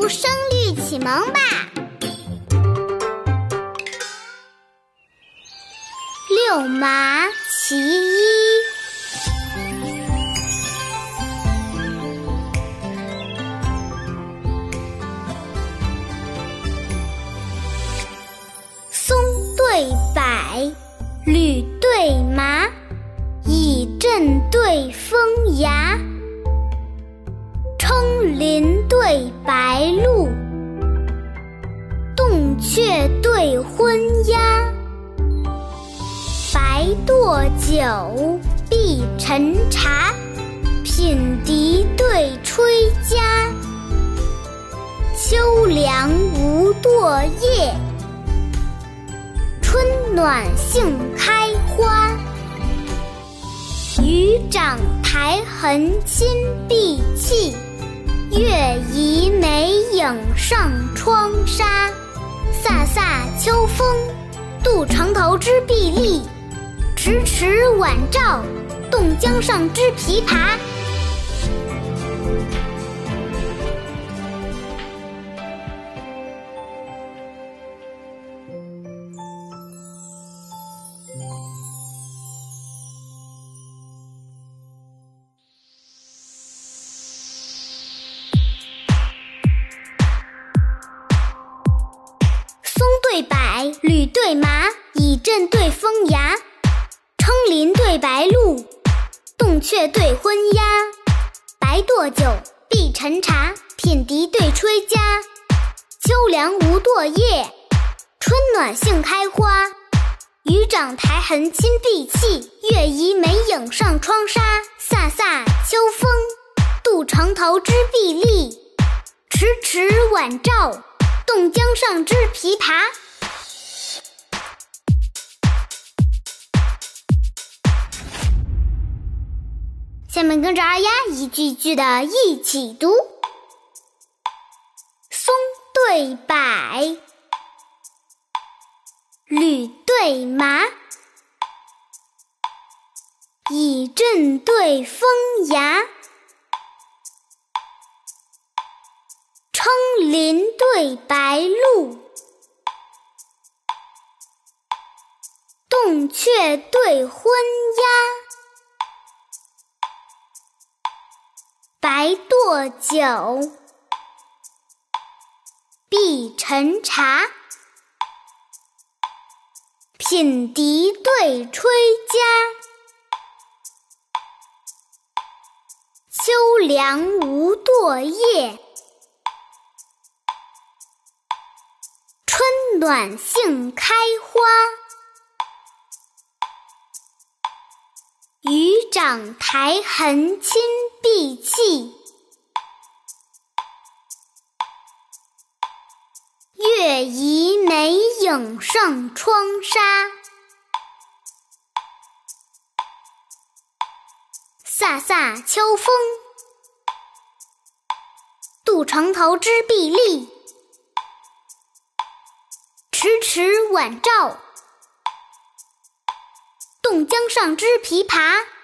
读声律启蒙吧。六麻其一，松对柏，吕对麻，以阵对风牙。对白鹭，洞雀对昏鸦。白堕酒，碧沉茶，品笛对吹笳。秋凉无堕叶，春暖杏开花。渔长苔痕亲碧砌。月移梅影上窗纱，飒飒秋风，渡城头之碧立；迟迟晚照，冻江上之琵琶。对柏，吕对麻，以阵对风牙。称林对白鹭，洞雀对昏鸦。白堕酒，碧沉茶，品笛对吹笳。秋凉无堕叶，春暖杏开花。雨长苔痕侵碧砌，月移梅影上窗纱。飒飒秋风，渡城头之碧立；迟迟晚照。冻江上之琵琶。下面跟着二丫一句一句的一起读：松对柏，吕对麻，以阵对风牙。林对白鹭，洞雀对昏鸦，白堕酒，碧沉茶，品笛对吹笳，秋凉无堕叶。暖杏开花，渔长台痕亲碧砌，月移梅影上窗纱。飒飒秋风，渡城头之碧立。迟迟晚照，冻江上之琵琶。